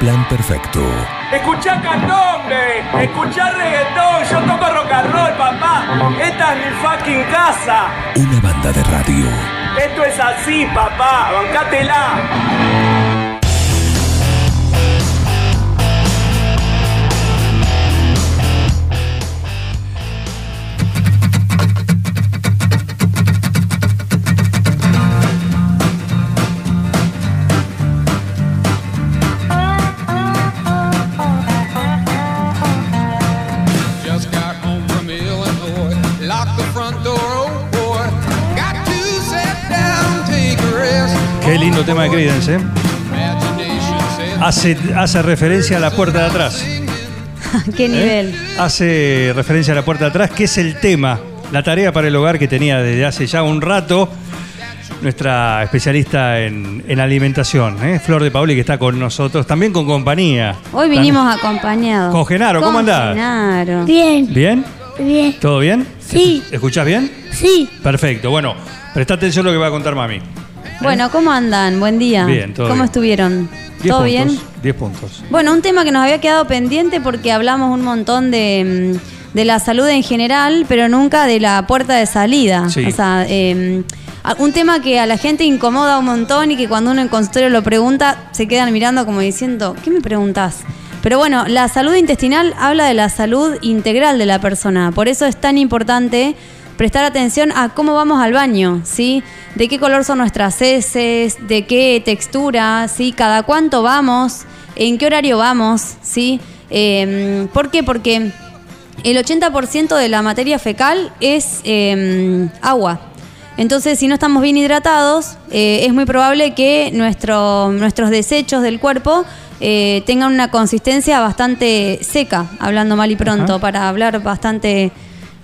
plan perfecto. Escuchá candombe, escuchá reggaetón, yo toco rock and roll, papá. Esta es mi fucking casa. Una banda de radio. Esto es así, papá, bancátela. Tema de Creedence, ¿eh? Hace, hace referencia a la puerta de atrás. ¿Qué ¿eh? nivel? Hace referencia a la puerta de atrás, que es el tema, la tarea para el hogar que tenía desde hace ya un rato nuestra especialista en, en alimentación, ¿eh? Flor de Pauli, que está con nosotros, también con compañía. Hoy vinimos acompañados. Con Genaro, ¿cómo andás? Con Genaro. Bien, ¿Bien? bien. ¿Todo bien? Sí. ¿Escuchás bien? Sí, Perfecto. Bueno, presta atención a lo que va a contar mami. Bueno, ¿cómo andan? Buen día. Bien, todo ¿Cómo bien. estuvieron? Diez ¿Todo puntos, bien? 10 puntos. Bueno, un tema que nos había quedado pendiente porque hablamos un montón de, mm, de la salud en general, pero nunca de la puerta de salida. Sí. O sea, eh, un tema que a la gente incomoda un montón y que cuando uno en consultorio lo pregunta, se quedan mirando como diciendo, ¿qué me preguntás? Pero bueno, la salud intestinal habla de la salud integral de la persona. Por eso es tan importante prestar atención a cómo vamos al baño, ¿sí? De qué color son nuestras heces, de qué textura, ¿sí? Cada cuánto vamos, en qué horario vamos, ¿sí? Eh, ¿Por qué? Porque el 80% de la materia fecal es eh, agua. Entonces, si no estamos bien hidratados, eh, es muy probable que nuestro- nuestros desechos del cuerpo eh, tengan una consistencia bastante seca, hablando mal y pronto, Ajá. para hablar bastante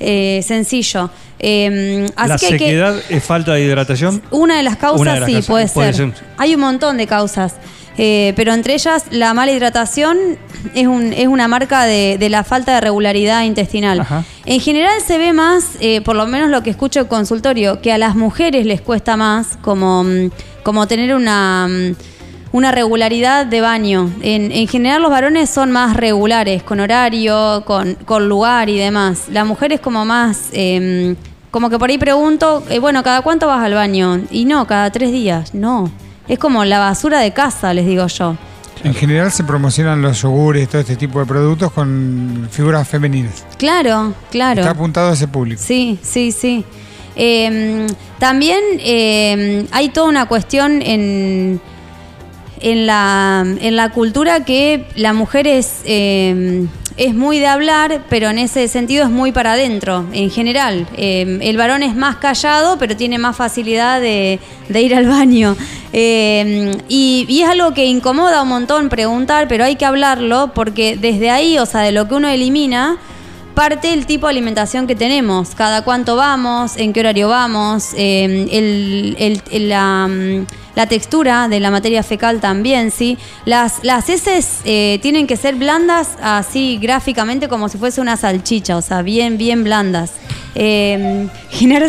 eh, sencillo. Eh, así ¿La que hay que- sequedad es falta de hidratación? una de las causas, Una de las sí, causas, puede, puede ser. ser. Hay un montón de causas, eh, pero entre ellas la mala hidratación es, un- es una marca de, de la falta de regularidad intestinal. Ajá. En general se ve más, eh, por lo menos lo que escucho en consultorio, que a las mujeres les cuesta más como, mm, como tener una... mm, una regularidad de baño. En, en general los varones son más regulares, con horario, con, con lugar y demás. La mujer es como más, eh, como que por ahí pregunto, eh, bueno, ¿cada cuánto vas al baño? Y no, cada tres días, no. Es como la basura de casa, les digo yo. En general se promocionan los yogures, todo este tipo de productos con figuras femeninas. Claro, claro. Está apuntado a ese público. Sí, sí, sí. Eh, también eh, hay toda una cuestión en, en, la, en la cultura que la mujer es, eh, es muy de hablar, pero en ese sentido es muy para adentro, en general. Eh, el varón es más callado, pero tiene más facilidad de, de ir al baño. Eh, y, y es algo que incomoda un montón preguntar, pero hay que hablarlo porque desde ahí, o sea, de lo que uno elimina, parte el tipo de alimentación que tenemos, cada cuánto vamos, en qué horario vamos, eh, el- la, mm, la textura de la materia fecal también, ¿sí? Las, las heces eh, tienen que ser blandas así gráficamente como si fuese una salchicha, o sea, bien, bien blandas. Eh,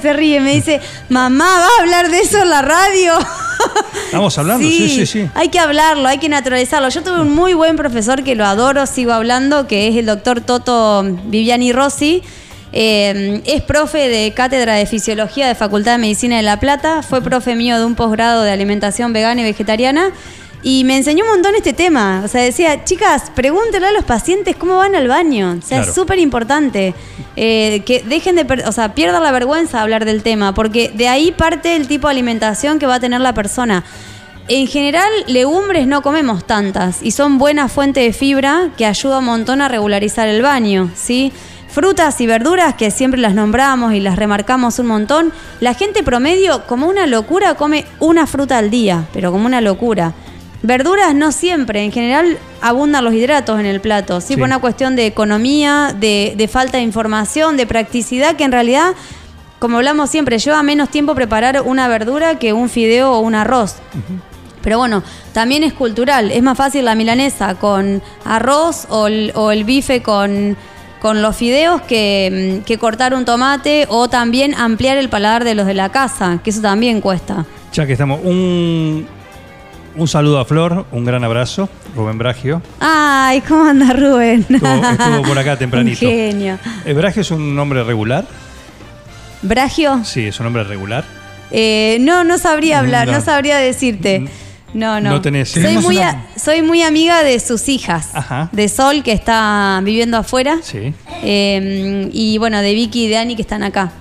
se ríe, me dice, mamá, ¿va a hablar de eso en la radio? ¿Estamos hablando? Sí, sí, sí. Hay que hablarlo, hay que naturalizarlo. Yo tuve un muy buen profesor que lo adoro, sigo hablando, que es el doctor Toto Viviani Rossi. Eh, es profe de cátedra de fisiología de Facultad de Medicina de La Plata. Fue profe mío de un posgrado de alimentación vegana y vegetariana. Y me enseñó un montón este tema. O sea, decía, chicas, pregúntenle a los pacientes cómo van al baño. O sea, Claro. es súper importante. Eh, que dejen de, o sea, pierdan la vergüenza de hablar del tema, porque de ahí parte el tipo de alimentación que va a tener la persona. En general, legumbres no comemos tantas y son buena fuente de fibra que ayuda un montón a regularizar el baño, ¿sí? Frutas y verduras que siempre las nombramos y las remarcamos un montón. La gente promedio, como una locura, come una fruta al día, pero como una locura. Verduras no siempre, en general abundan los hidratos en el plato, ¿sí? Sí. Por una cuestión de economía, de, de falta de información, de practicidad, que en realidad, como hablamos siempre, lleva menos tiempo preparar una verdura que un fideo o un arroz. Pero bueno, también es cultural. Es más fácil la milanesa con arroz o el, o el bife con, con los fideos que, mm, que cortar un tomate o también ampliar el paladar de los de la casa, que eso también cuesta. Ya que estamos, un, un saludo a Flor, un gran abrazo, Rubén Bragio. Ay, ¿cómo anda Rubén? Estuvo, estuvo por acá tempranito. Un genio. Eh, ¿Bragio es un nombre regular? ¿Bragio? Sí, es un nombre regular. Eh, no, no sabría hablar, no, No. sabría decirte. No, no. No tenés- Soy muy, una- a- soy muy amiga de sus hijas. Ajá. De Sol, que está viviendo afuera. Sí. Eh, y bueno, de Vicky y de Ani, que están acá.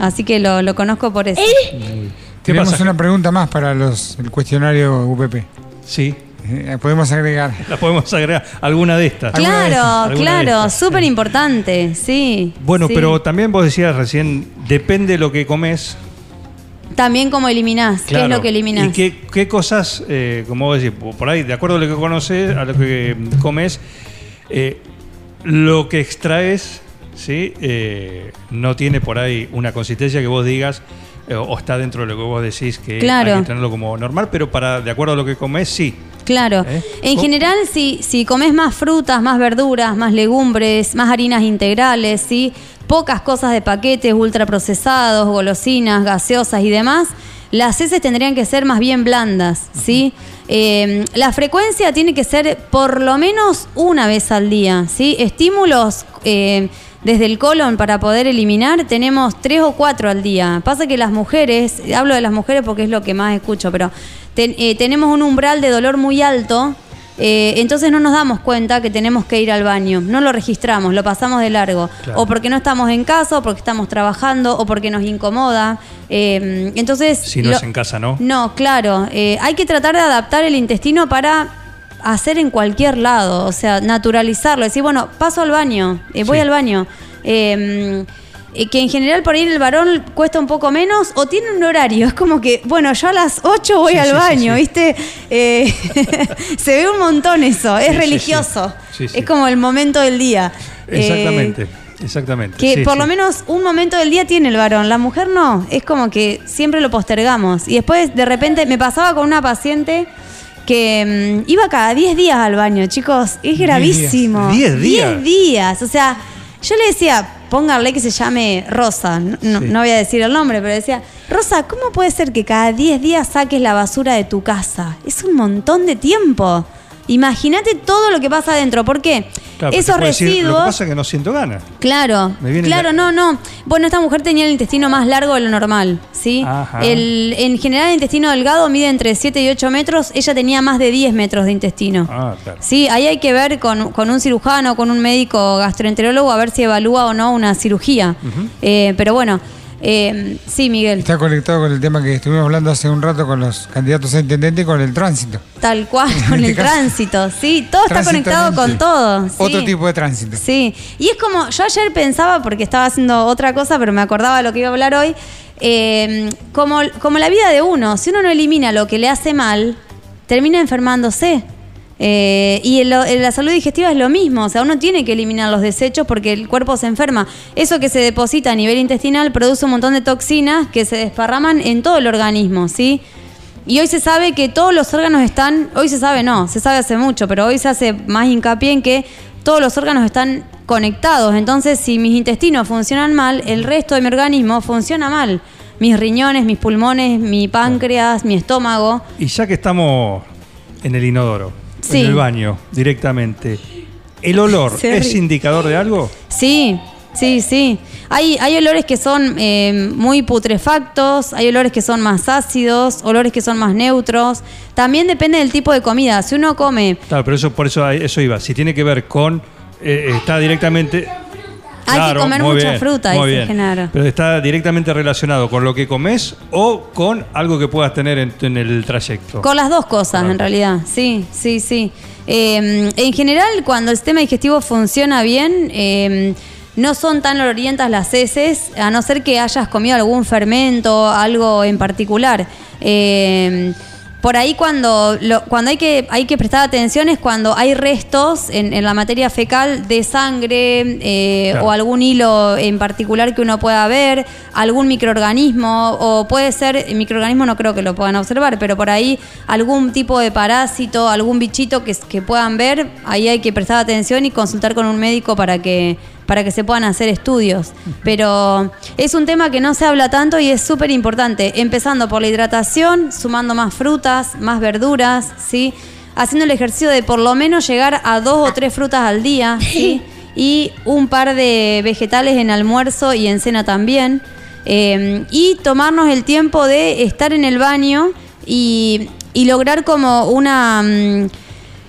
Así que lo, lo conozco por eso. ¿Qué Tenemos una pregunta más para los, el cuestionario UPP. Sí, Eh, podemos agregar. la podemos agregar. Alguna de estas. ¿Alguna de estas? Claro, ¿Alguna de claro, súper importante, sí. Bueno, sí. pero también vos decías recién, depende de lo que comes. También cómo eliminás, qué es lo que eliminás. ¿Y qué, qué cosas, eh, como vos decís, por ahí, de acuerdo a lo que conoces, a lo que comes, eh, lo que extraes, ¿sí? Eh, no tiene por ahí una consistencia que vos digas, o está dentro de lo que vos decís que Claro. hay que tenerlo como normal, pero para de acuerdo a lo que comes, sí. Claro. ¿Eh? En general, si, si comes más frutas, más verduras, más legumbres, más harinas integrales, ¿sí? pocas cosas de paquetes, ultraprocesados, golosinas, gaseosas y demás, las heces tendrían que ser más bien blandas. ¿sí? Eh, la frecuencia tiene que ser por lo menos una vez al día. ¿sí? Estímulos. eh, desde el colon para poder eliminar tenemos tres o cuatro al día. Pasa que las mujeres, hablo de las mujeres porque es lo que más escucho, pero ten- eh, tenemos un umbral de dolor muy alto, eh, entonces no nos damos cuenta que tenemos que ir al baño, no lo registramos, lo pasamos de largo, Claro. o porque no estamos en casa, o porque estamos trabajando, o porque nos incomoda. Eh, entonces, Si no lo- es en casa, ¿no? no, claro. eh, hay que tratar de adaptar el intestino para hacer en cualquier lado, o sea, naturalizarlo. Decir, bueno, paso al baño, eh, voy Sí. al baño. Eh, eh, que en general por ir el varón cuesta un poco menos o tiene un horario. Es como que, bueno, yo a las 8 voy Sí, al sí, baño, sí. ¿viste? Eh, se ve un montón eso, es religioso. Es como el momento del día. Eh, Exactamente, exactamente. que por lo menos un momento del día tiene el varón, la mujer no, es como que siempre lo postergamos. Y después de repente me pasaba con una paciente que mm, iba cada 10 días al baño, chicos, es gravísimo. 10 días. 10 días, o sea, yo le decía, póngale que se llame Rosa, no, no- Sí. no voy a decir el nombre, pero decía, Rosa, ¿cómo puede ser que cada 10 días saques la basura de tu casa? Es un montón de tiempo. Imagínate todo lo que pasa adentro. ¿Por qué? Claro, Esos decir, residuos. lo que pasa es que no siento ganas. Claro, Me viene claro, la- no, no. Bueno, esta mujer tenía el intestino más largo de lo normal, ¿sí? Ajá. El, en general el intestino delgado mide entre 7 y 8 metros, ella tenía más de 10 metros de intestino. Ah, claro. Sí, ahí hay que ver con, con un cirujano, con un médico gastroenterólogo, a ver si evalúa o no una cirugía. Eh, pero bueno, eh, sí, Miguel, Está conectado con el tema que estuvimos hablando hace un rato con los candidatos a intendente y con el tránsito. tal cual, con este el caso- tránsito, sí, todo está conectado con todo. sí. Otro tipo de tránsito. Sí, y es como, yo ayer pensaba, porque estaba haciendo otra cosa, pero me acordaba de lo que iba a hablar hoy, eh, como, como la vida de uno, si uno no elimina lo que le hace mal, termina enfermándose. Eh, y la salud digestiva es lo mismo, o sea, uno tiene que eliminar los desechos porque el cuerpo se enferma. Eso que se deposita a nivel intestinal produce un montón de toxinas que se desparraman en todo el organismo, ¿sí? Y hoy se sabe que todos los órganos están, hoy se sabe no, se sabe hace mucho, pero hoy se hace más hincapié en que todos los órganos están conectados. Entonces, si mis intestinos funcionan mal, el resto de mi organismo funciona mal. Mis riñones, mis pulmones, mi páncreas, mi estómago. Y ya que estamos en el inodoro, Sí. en el baño, directamente, ¿el olor Se es ríe. indicador de algo? Sí, sí, sí. Hay, hay olores que son eh, muy putrefactos, hay olores que son más ácidos, olores que son más neutros. También depende del tipo de comida. Si uno come Claro, pero eso por eso eso iba. Si tiene que ver con eh, está directamente Hay que comer mucha bien, fruta, dice. Genaro. Pero está directamente relacionado con lo que comes o con algo que puedas tener en, en el trayecto. Con las dos cosas, Claro. en realidad. Sí, sí, sí. Eh, en general, cuando el sistema digestivo funciona bien, eh, no son tan olorientas las heces, a no ser que hayas comido algún fermento, algo en particular. Eh, por ahí cuando, lo- cuando hay, que, hay que prestar atención es cuando hay restos en, en la materia fecal de sangre eh, Claro. o algún hilo en particular que uno pueda ver, algún microorganismo, o puede ser, microorganismo no creo que lo puedan observar, pero por ahí algún tipo de parásito, algún bichito que, que puedan ver, ahí hay que prestar atención y consultar con un médico para que, para que se puedan hacer estudios. Pero es un tema que no se habla tanto y es súper importante, empezando por la hidratación, sumando más frutas, más verduras, ¿sí? haciendo el ejercicio de por lo menos llegar a dos o tres frutas al día, ¿sí? y un par de vegetales en almuerzo y en cena también. Eh, y tomarnos el tiempo de estar en el baño y, y lograr como una, mm,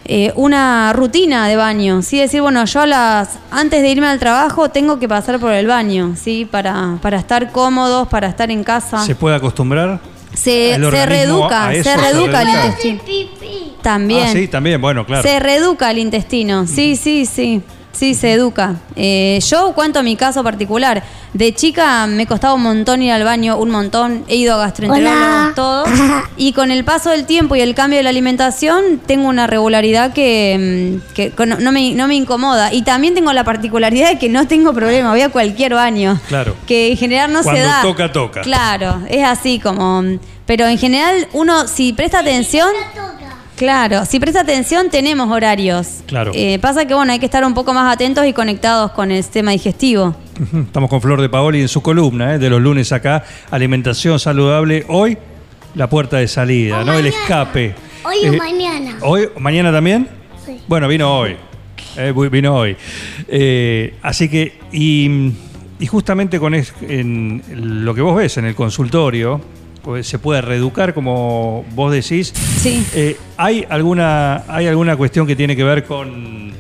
eh, una rutina de baño. ¿sí? Decir, bueno, yo a las, antes de irme al trabajo tengo que pasar por el baño, ¿sí? para, para estar cómodos, para estar en casa. ¿Se puede acostumbrar? Se, se organismo reeduca, a eso, se reeduca el intestino. También. Ah, sí, también, bueno, claro. Se reeduca el intestino, sí, sí, sí. Sí, se educa. Eh, yo cuento mi caso particular. De chica me costaba un montón ir al baño, un montón. He ido a gastroenterólogos, todo. Y con el paso del tiempo y el cambio de la alimentación, tengo una regularidad que, mm, que con- no, me, no me incomoda. Y también tengo la particularidad de que no tengo problema, voy a cualquier baño. Claro. Que en general no Cuando se da. toca, toca. Claro, es así como. Pero en general, uno, si presta atención. Claro, si presta atención tenemos horarios. Claro. Eh, pasa que bueno, hay que estar un poco más atentos y conectados con el sistema digestivo. Estamos con Flor de Paoli en su columna ¿eh? de los lunes acá, alimentación saludable. Hoy, la puerta de salida, O ¿no? El escape. Hoy o Eh, mañana. ¿Hoy? ¿Mañana también? Sí. Bueno, vino hoy. Eh, vino hoy. Eh, así que, y, y justamente con es- en lo que vos ves en el consultorio, se puede reeducar, como vos decís. Sí. Eh, ¿hay, alguna, ¿Hay alguna cuestión que tiene que ver con,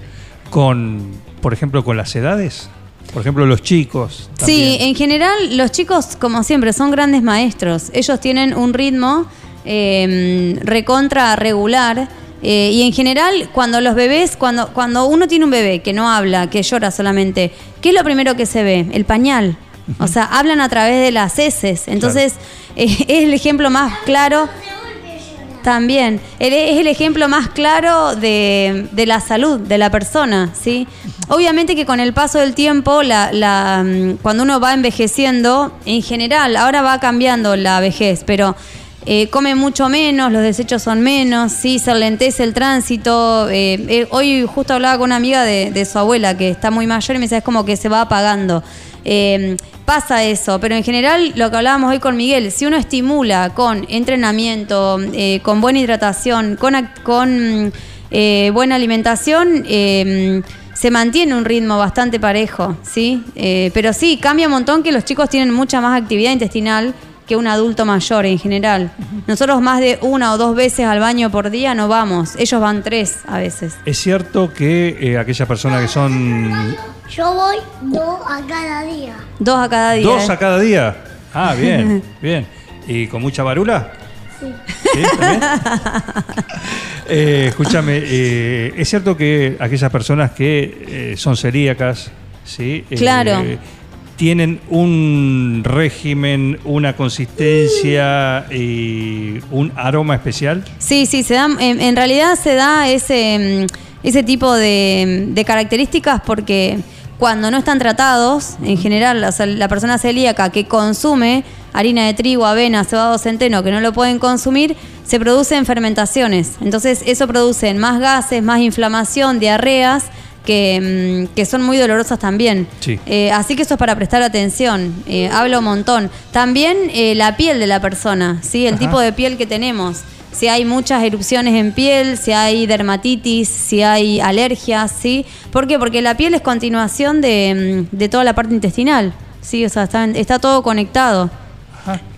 con, por ejemplo, con las edades? Por ejemplo, los chicos. Sí, en general los chicos, como siempre, son grandes maestros. Ellos tienen un ritmo eh, recontra regular. eh, y en general, cuando los bebés, cuando, cuando uno tiene un bebé que no habla, que llora solamente, ¿qué es lo primero que se ve? El pañal. O sea, hablan a través de las heces. Entonces, eh, es el ejemplo más claro. También, es el ejemplo más claro de, de la salud de la persona, ¿sí? Obviamente que con el paso del tiempo, la, la, mm, cuando uno va envejeciendo, en general, ahora va cambiando la vejez, pero eh, come mucho menos, los desechos son menos, sí, se lentece el tránsito. eh, eh, hoy justo hablaba con una amiga de, de su abuela que está muy mayor y me decía, es como que se va apagando. Pasa eso, pero en general lo que hablábamos hoy con Miguel, si uno estimula con entrenamiento, eh, con buena hidratación, con, con eh, buena alimentación, eh, se mantiene un ritmo bastante parejo, ¿sí? Eh, pero sí, cambia un montón que los chicos tienen mucha más actividad intestinal que un adulto mayor en general. Nosotros más de una o dos veces al baño por día no vamos, ellos van tres a veces. Es cierto que eh, aquellas personas que son Yo voy dos a cada día. Dos a cada día. dos ¿eh? a cada día. Ah, bien, bien. ¿Y con mucha varula? Sí. ¿Sí? Eh, escúchame, eh, es cierto que aquellas personas que eh, son celíacas, ¿sí? Eh, Claro. Tienen un régimen, una consistencia y un aroma especial. Sí, sí, se da, en, en realidad se da ese, mm, ese tipo de, de características porque cuando no están tratados, en general, o sea, la persona celíaca que consume harina de trigo, avena, cebado centeno, que no lo pueden consumir, se producen fermentaciones. Entonces eso produce más gases, más inflamación, diarreas, que, mm, que son muy dolorosas también. Sí. Eh, así que eso es para prestar atención. Eh, hablo un montón. También eh, la piel de la persona, ¿sí? el Ajá. tipo de piel que tenemos. Si hay muchas erupciones en piel, si hay dermatitis, si hay alergias, ¿sí? ¿Por qué? Porque la piel es continuación de, mm, de toda la parte intestinal, ¿sí? O sea, está, está todo conectado.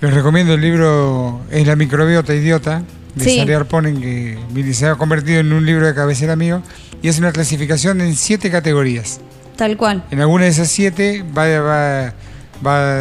Les recomiendo el libro Es la microbiota idiota de Sí. Sari Arponen, que se ha convertido en un libro de cabecera mío y es una clasificación en siete categorías. Tal cual. En alguna de esas siete va, va, va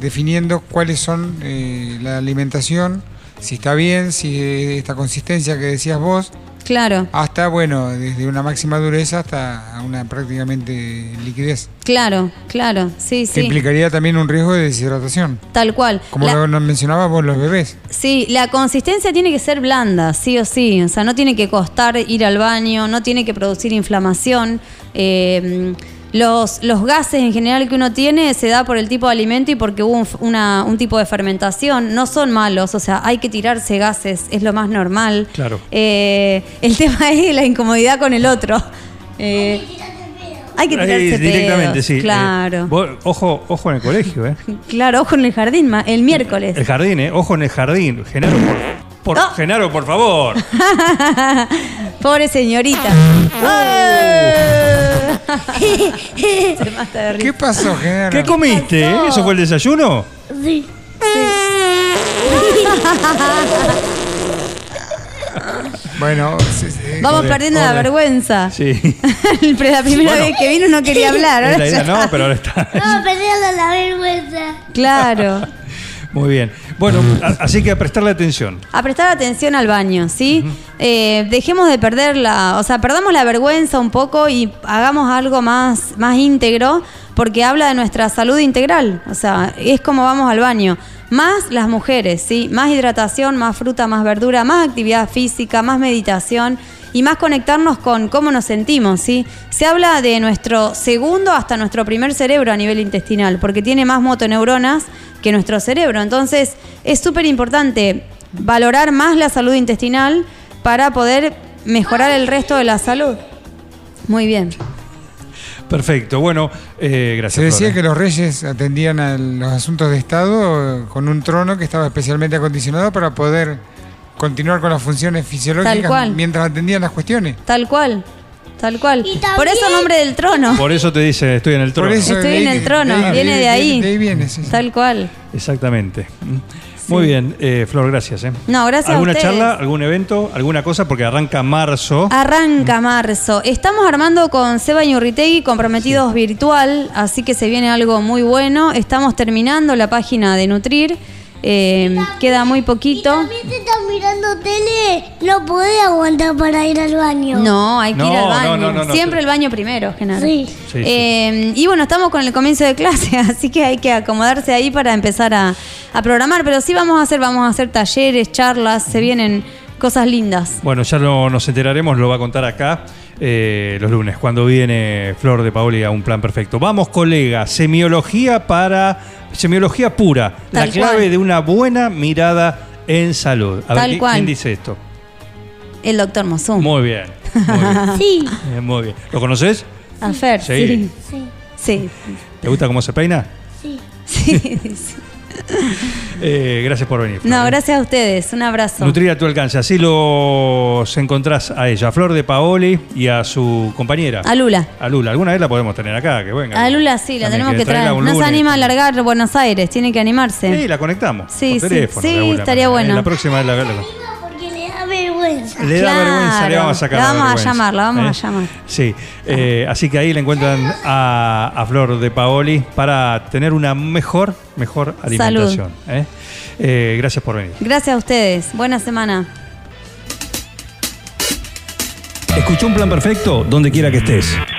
definiendo cuáles son eh, la alimentación, si está bien, si eh, esta consistencia que decías vos, Claro, hasta, bueno, desde una máxima dureza hasta una prácticamente liquidez. claro, claro. Sí, Que sí. implicaría también un riesgo de deshidratación. Tal cual. Como La- lo mencionabas vos, los bebés. Sí, la consistencia tiene que ser blanda, sí o sí. O sea, no tiene que costar ir al baño, no tiene que producir inflamación. Eh, los, los gases en general que uno tiene se da por el tipo de alimento y porque hubo un, f- una- un tipo de fermentación. No son malos, o sea, hay que tirarse gases, es lo más normal. Claro. Eh, el tema es la incomodidad con el otro. Eh, Hay que tirarse directamente, pedos, sí. Claro. Eh, vos, ojo, ojo en el colegio, ¿eh? Claro, ojo en el jardín, ma- el miércoles. El jardín, ¿eh? Ojo en el jardín. Genaro, por. Genaro, por favor. Pobre señorita. Oh. Se mata de risa. ¿Qué pasó, Genaro? ¿Qué comiste? eh? ¿Eso fue el desayuno? Sí. Bueno, sí, sí. Vamos Pobre, perdiendo la pobre. vergüenza. Sí. Pero la primera Bueno. vez que vino no quería hablar. Es ahora la idea, ya- no, pero ahora está. No, perdiendo la vergüenza. Claro. Muy bien. Bueno, a- así que a prestarle atención. A prestar atención al baño, ¿sí? Eh, dejemos de perder la, o sea, perdamos la vergüenza un poco y hagamos algo más, más íntegro, porque habla de nuestra salud integral. O sea, es como vamos al baño. Más las mujeres, ¿sí? Más hidratación, más fruta, más verdura, más actividad física, más meditación y más conectarnos con cómo nos sentimos, ¿sí? Se habla de nuestro segundo hasta nuestro primer cerebro a nivel intestinal, porque tiene más motoneuronas que nuestro cerebro. Entonces, es súper importante valorar más la salud intestinal para poder mejorar el resto de la salud. Muy bien. Perfecto. Bueno, eh, gracias. Se decía que los reyes atendían a los asuntos de Estado con un trono que estaba especialmente acondicionado para poder continuar con las funciones fisiológicas mientras atendían las cuestiones. Tal cual. Tal cual. También- Por eso nombre del trono. Por eso te dice, estoy en el trono. Por eso Estoy de en el trono, de ahí- viene de ahí. De ahí viene, sí, sí. Tal cual. Exactamente. Mm. Muy bien, eh, Flor, gracias. eh. No, gracias a ¿Alguna charla, algún evento, alguna cosa? Porque arranca marzo. Arranca marzo. Estamos armando con Seba Ñurritegui comprometidos virtual, así que se viene algo muy bueno. Estamos terminando la página de Nutrir. Eh, queda muy Y poquito. también te estás mirando tele, no podés aguantar para ir al baño. No, hay que ir al baño. no, no, no, no. Siempre el baño primero, Genaro. Sí. Sí, sí. Eh, y bueno, estamos con el comienzo de clase, así que hay que acomodarse ahí para empezar a, a programar. Pero sí vamos a hacer, vamos a hacer talleres, charlas, se vienen cosas lindas. Bueno, ya lo- nos enteraremos, lo va a contar acá eh, los lunes, cuando viene Flor de Paoli a un plan perfecto. Vamos, colega, semiología para. Semiología pura, la clave cual. de una buena mirada en salud. A ver, Tal ¿qui- cual. ¿quién dice esto? El doctor Mosum. Muy bien. Muy bien. Sí. Eh, muy bien. ¿Lo conoces? A Fer, Sí. sí. Sí. Sí. ¿Te gusta cómo se peina? Sí. sí, sí. Eh, gracias por venir. Flor, No, eh. gracias a ustedes. Un abrazo. Nutrir a tu alcance. Así los encontrás a ella, a Flor de Paoli y a su compañera. A Lula. A Lula. Alguna vez la podemos tener acá, que venga. A Lula sí, la También, tenemos que traer. No se anima a alargar Buenos Aires, tiene que animarse. Sí, la conectamos. Sí, por sí, teléfono, sí, estaría manera. bueno. La próxima vez la, la- Porque le da vergüenza. le da Claro. vergüenza, le vamos a sacar La la vamos a vergüenza, llamar, la vamos ¿eh? a llamar. Sí, eh, así que ahí le encuentran a, a Flor de Paoli para tener una mejor, mejor alimentación. ¿eh? Eh, gracias por venir. Gracias a ustedes. Buena semana. Escuchó un plan perfecto donde quiera que estés.